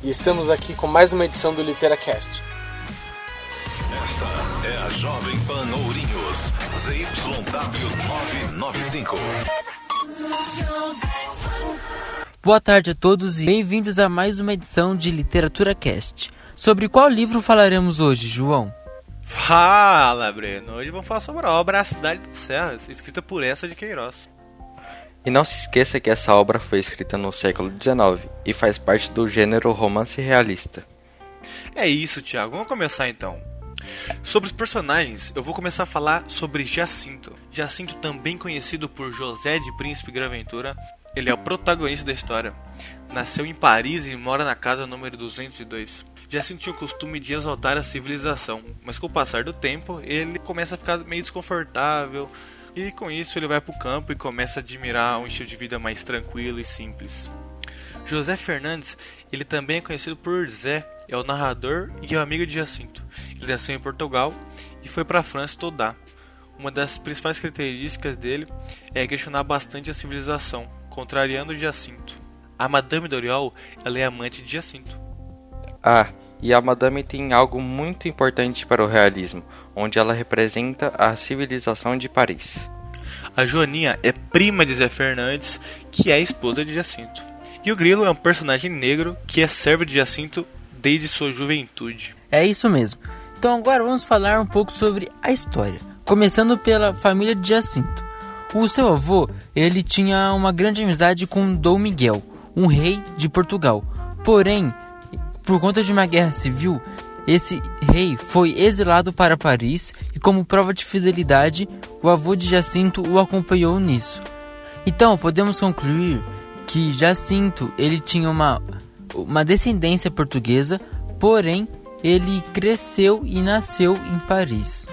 E estamos aqui com mais uma edição do Literacast. Esta é a Jovem Pan Ourinhos, ZYW995. Boa tarde a todos e bem-vindos a mais uma edição de Literatura Cast. Sobre qual livro falaremos hoje, João? Fala, Breno. Hoje vamos falar sobre a obra A Cidade das Serras, escrita por essa de Queiroz. E não se esqueça que essa obra foi escrita no século XIX e faz parte do gênero romance realista. É isso, Thiago. Vamos começar então. Sobre os personagens, eu vou começar a falar sobre Jacinto. Jacinto, também conhecido por José de Príncipe Graventura, ele é o protagonista da história. Nasceu em Paris e mora na casa número 202. Jacinto tinha o costume de exaltar a civilização, mas com o passar do tempo, ele começa a ficar meio desconfortável, e com isso ele vai para o campo e começa a admirar um estilo de vida mais tranquilo e simples. José Fernandes, ele também é conhecido por Zé, é o narrador e é o amigo de Jacinto. Ele nasceu em Portugal e foi para a França estudar. Uma das principais características dele é questionar bastante a civilização, contrariando Jacinto. A Madame Doriol, ela é amante de Jacinto. Ah, e a Madame tem algo muito importante para o realismo, onde ela representa a civilização de Paris. A Joaninha é prima de Zé Fernandes, que é esposa de Jacinto. E o Grilo é um personagem negro que é servo de Jacinto desde sua juventude. É isso mesmo. Então agora vamos falar um pouco sobre a história, começando pela família de Jacinto. O seu avô, ele tinha uma grande amizade com Dom Miguel, um rei de Portugal. Porém, por conta de uma guerra civil, esse rei foi exilado para Paris e, como prova de fidelidade, o avô de Jacinto o acompanhou nisso. Então, podemos concluir que Jacinto ele tinha uma, uma descendência portuguesa, porém ele cresceu e nasceu em Paris.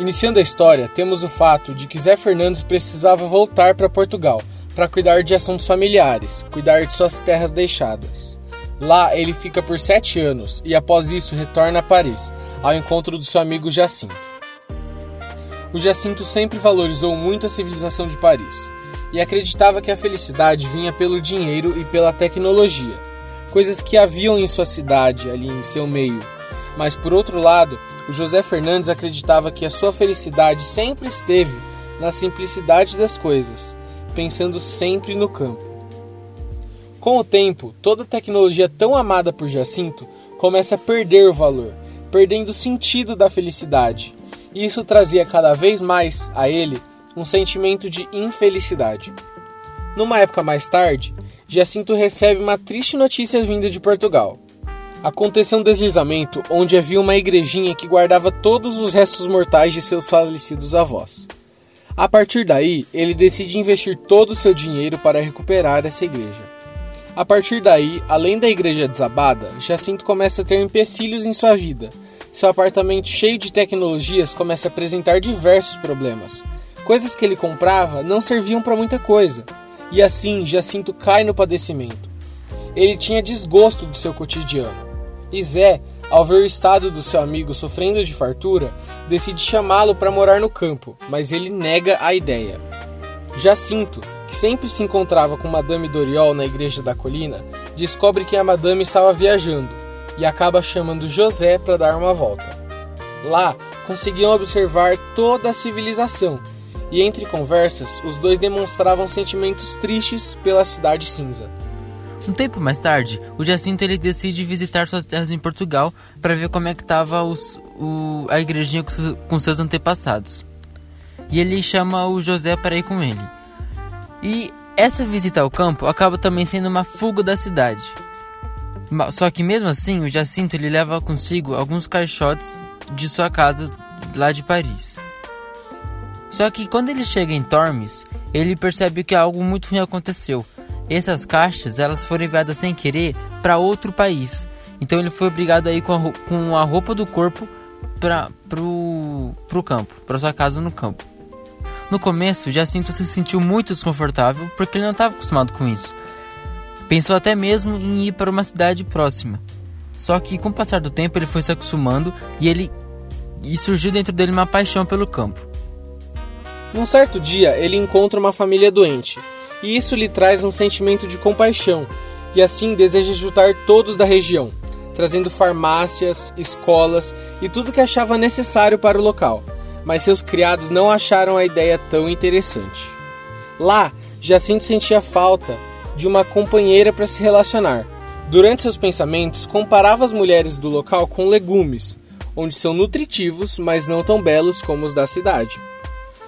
Iniciando a história, temos o fato de que Zé Fernandes precisava voltar para Portugal para cuidar de assuntos familiares, cuidar de suas terras deixadas. Lá ele fica por sete anos e após isso retorna a Paris, ao encontro do seu amigo Jacinto. O Jacinto sempre valorizou muito a civilização de Paris e acreditava que a felicidade vinha pelo dinheiro e pela tecnologia, coisas que haviam em sua cidade, ali em seu meio. Mas por outro lado, o José Fernandes acreditava que a sua felicidade sempre esteve na simplicidade das coisas, pensando sempre no campo. Com o tempo, toda tecnologia tão amada por Jacinto começa a perder o valor, perdendo o sentido da felicidade. E isso trazia cada vez mais a ele um sentimento de infelicidade. Numa época mais tarde, Jacinto recebe uma triste notícia vinda de Portugal. Aconteceu um deslizamento onde havia uma igrejinha que guardava todos os restos mortais de seus falecidos avós. A partir daí, ele decide investir todo o seu dinheiro para recuperar essa igreja. A partir daí, além da igreja desabada, Jacinto começa a ter empecilhos em sua vida. Seu apartamento cheio de tecnologias começa a apresentar diversos problemas. Coisas que ele comprava não serviam para muita coisa. E assim, Jacinto cai no padecimento. Ele tinha desgosto do seu cotidiano. E Zé, ao ver o estado do seu amigo sofrendo de fartura, decide chamá-lo para morar no campo, mas ele nega a ideia. Jacinto, que sempre se encontrava com Madame Doriol na igreja da colina, descobre que a Madame estava viajando e acaba chamando José para dar uma volta. Lá, conseguiam observar toda a civilização e entre conversas, os dois demonstravam sentimentos tristes pela cidade cinza. Um tempo mais tarde, o Jacinto ele decide visitar suas terras em Portugal para ver como é que estava a igrejinha com seus antepassados. E ele chama o José para ir com ele. E essa visita ao campo acaba também sendo uma fuga da cidade. Só que mesmo assim, o Jacinto ele leva consigo alguns caixotes de sua casa lá de Paris. Só que quando ele chega em Tormes, ele percebe que algo muito ruim aconteceu. Essas caixas elas foram enviadas sem querer para outro país. Então ele foi obrigado a ir com a, com a roupa do corpo para pro campo, para sua casa no campo. No começo, Jacinto se sentiu muito desconfortável porque ele não estava acostumado com isso. Pensou até mesmo em ir para uma cidade próxima. Só que com o passar do tempo ele foi se acostumando e ele e surgiu dentro dele uma paixão pelo campo. Num certo dia, ele encontra uma família doente e isso lhe traz um sentimento de compaixão, e assim deseja juntar todos da região, trazendo farmácias, escolas e tudo que achava necessário para o local, mas seus criados não acharam a ideia tão interessante. Lá, Jacinto sentia falta de uma companheira para se relacionar. Durante seus pensamentos, comparava as mulheres do local com legumes, onde são nutritivos, mas não tão belos como os da cidade.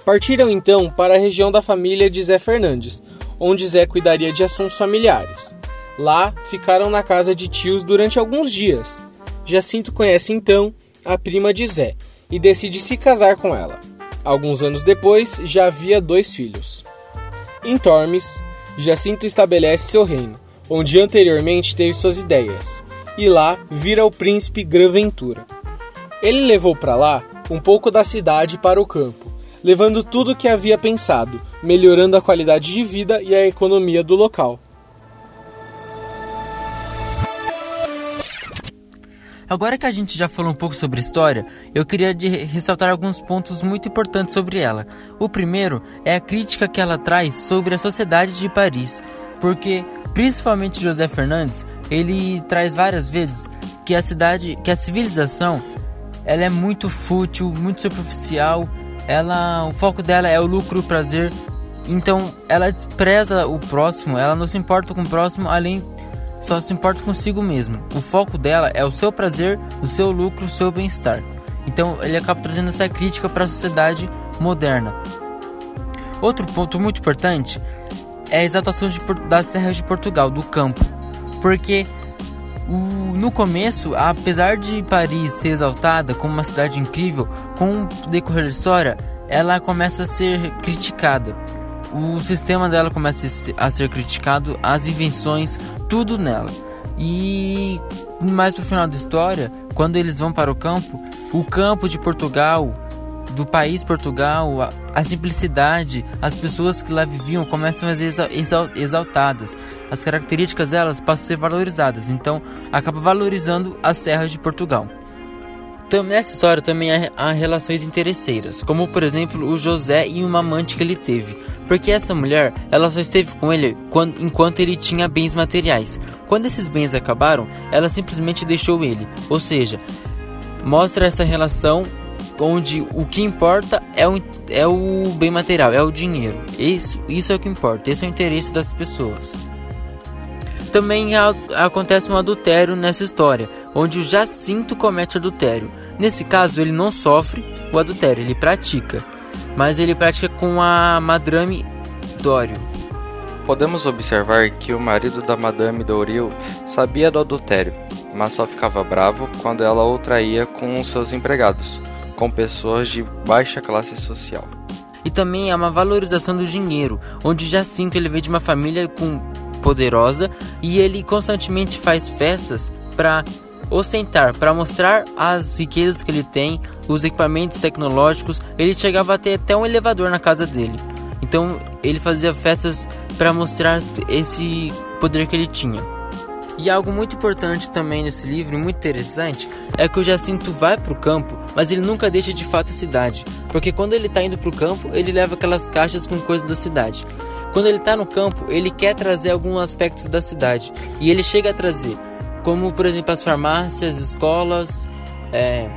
Partiram então para a região da família de Zé Fernandes, onde Zé cuidaria de assuntos familiares. Lá ficaram na casa de tios durante alguns dias. Jacinto conhece então a prima de Zé e decide se casar com ela. Alguns anos depois, já havia dois filhos. Em Tormes, Jacinto estabelece seu reino, onde anteriormente teve suas ideias, e lá vira o príncipe Graventura. Ele levou para lá um pouco da cidade para o campo, levando tudo o que havia pensado, melhorando a qualidade de vida e a economia do local. Agora que a gente já falou um pouco sobre história, eu queria ressaltar alguns pontos muito importantes sobre ela. O primeiro é a crítica que ela traz sobre a sociedade de Paris, porque principalmente José Fernandes, ele traz várias vezes que a cidade, que a civilização, ela é muito fútil, muito superficial. Ela, o foco dela é o lucro, o prazer. Então, ela despreza o próximo, ela não se importa com o próximo além só se importa consigo mesmo. O foco dela é o seu prazer, o seu lucro, o seu bem-estar. Então ele acaba trazendo essa crítica para a sociedade moderna. Outro ponto muito importante é a exaltação de, das serras de Portugal, do campo. Porque o, no começo, apesar de Paris ser exaltada como uma cidade incrível, com o decorrer da história, ela começa a ser criticada o sistema dela começa a ser criticado, as invenções, tudo nela. E mais pro final da história, quando eles vão para o campo, o campo de Portugal, do país Portugal, a, a simplicidade, as pessoas que lá viviam começam a ser exaltadas. As características delas passam a ser valorizadas, então acaba valorizando as serras de Portugal. Nessa história também há relações interesseiras, como por exemplo o José e uma amante que ele teve, porque essa mulher ela só esteve com ele quando, enquanto ele tinha bens materiais. Quando esses bens acabaram, ela simplesmente deixou ele, ou seja, mostra essa relação onde o que importa é o, é o bem material, é o dinheiro. Isso, isso é o que importa, esse é o interesse das pessoas. Também acontece um adultério nessa história, onde o Jacinto comete adultério. Nesse caso, ele não sofre o adultério, ele pratica, mas ele pratica com a Madame Dório. Podemos observar que o marido da Madame Douril sabia do adultério, mas só ficava bravo quando ela o traía com seus empregados, com pessoas de baixa classe social. E também há uma valorização do dinheiro, onde Jacinto ele veio de uma família com poderosa e ele constantemente faz festas para ostentar, para mostrar as riquezas que ele tem, os equipamentos tecnológicos. Ele chegava a ter até um elevador na casa dele. Então ele fazia festas para mostrar esse poder que ele tinha. E algo muito importante também nesse livro, muito interessante, é que o Jacinto vai para o campo, mas ele nunca deixa de fato a cidade. Porque quando ele está indo para o campo, ele leva aquelas caixas com coisas da cidade. Quando ele está no campo, ele quer trazer alguns aspectos da cidade e ele chega a trazer, como por exemplo as farmácias, escolas, é,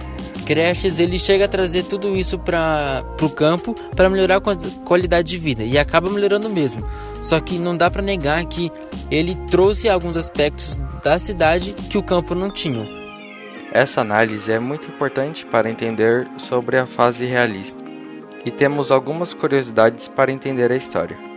creches. Ele chega a trazer tudo isso para o campo para melhorar a qualidade de vida e acaba melhorando mesmo. Só que não dá para negar que ele trouxe alguns aspectos da cidade que o campo não tinha. Essa análise é muito importante para entender sobre a fase realista. E temos algumas curiosidades para entender a história.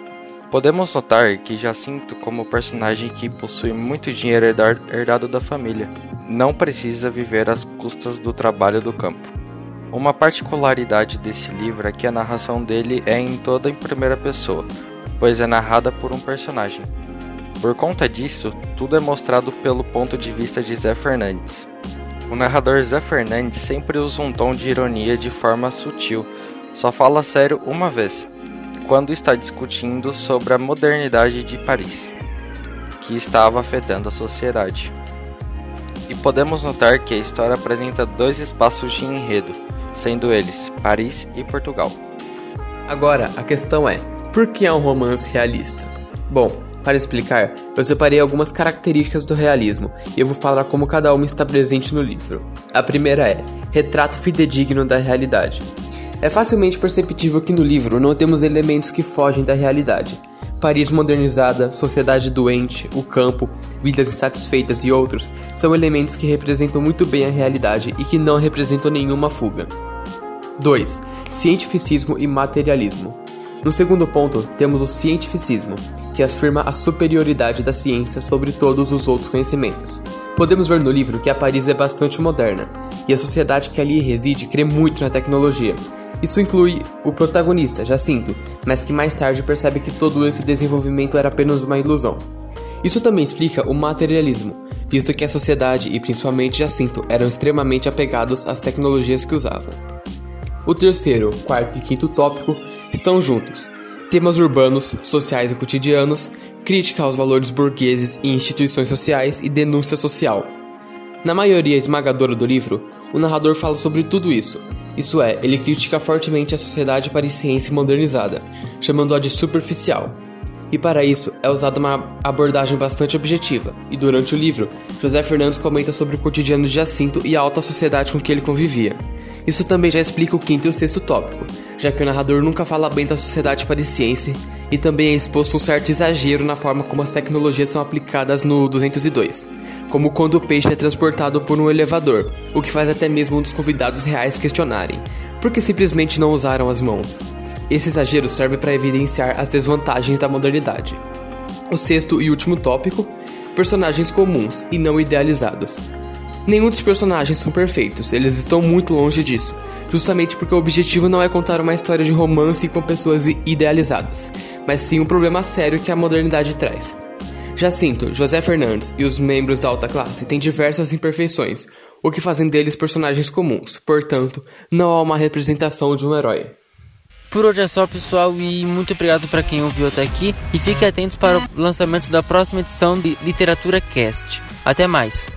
Podemos notar que Jacinto, como personagem que possui muito dinheiro herdado da família, não precisa viver às custas do trabalho do campo. Uma particularidade desse livro é que a narração dele é em toda em primeira pessoa, pois é narrada por um personagem. Por conta disso, tudo é mostrado pelo ponto de vista de Zé Fernandes. O narrador Zé Fernandes sempre usa um tom de ironia de forma sutil, só fala sério uma vez, quando está discutindo sobre a modernidade de Paris, que estava afetando a sociedade. E podemos notar que a história apresenta dois espaços de enredo, sendo eles Paris e Portugal. Agora, a questão é: por que é um romance realista? Bom, para explicar, eu separei algumas características do realismo e eu vou falar como cada uma está presente no livro. A primeira é retrato fidedigno da realidade. É facilmente perceptível que no livro não temos elementos que fogem da realidade. Paris modernizada, sociedade doente, o campo, vidas insatisfeitas e outros são elementos que representam muito bem a realidade e que não representam nenhuma fuga. 2. Cientificismo e materialismo. No segundo ponto, temos o cientificismo, que afirma a superioridade da ciência sobre todos os outros conhecimentos. Podemos ver no livro que a Paris é bastante moderna, e a sociedade que ali reside crê muito na tecnologia. Isso inclui o protagonista, Jacinto, mas que mais tarde percebe que todo esse desenvolvimento era apenas uma ilusão. Isso também explica o materialismo, visto que a sociedade e principalmente Jacinto eram extremamente apegados às tecnologias que usavam. O terceiro, quarto e quinto tópico estão juntos. Temas urbanos, sociais e cotidianos, crítica aos valores burgueses e instituições sociais e denúncia social. Na maioria esmagadora do livro, o narrador fala sobre tudo isso. Isso é, ele critica fortemente a sociedade parisiense modernizada, chamando-a de superficial. E para isso é usada uma abordagem bastante objetiva, e durante o livro, José Fernandes comenta sobre o cotidiano de Jacinto e a alta sociedade com que ele convivia. Isso também já explica o quinto e o sexto tópico, já que o narrador nunca fala bem da sociedade parisiense e também é exposto um certo exagero na forma como as tecnologias são aplicadas no 202, como quando o peixe é transportado por um elevador, o que faz até mesmo um dos convidados reais questionarem por que simplesmente não usaram as mãos. Esse exagero serve para evidenciar as desvantagens da modernidade. O sexto e último tópico: personagens comuns e não idealizados. Nenhum dos personagens são perfeitos, eles estão muito longe disso, justamente porque o objetivo não é contar uma história de romance com pessoas idealizadas, mas sim um problema sério que a modernidade traz. Jacinto, José Fernandes e os membros da alta classe têm diversas imperfeições, o que fazem deles personagens comuns, portanto, não há uma representação de um herói. Por hoje é só, pessoal, e muito obrigado para quem ouviu até aqui. E fiquem atentos para o lançamento da próxima edição de Literatura Cast. Até mais!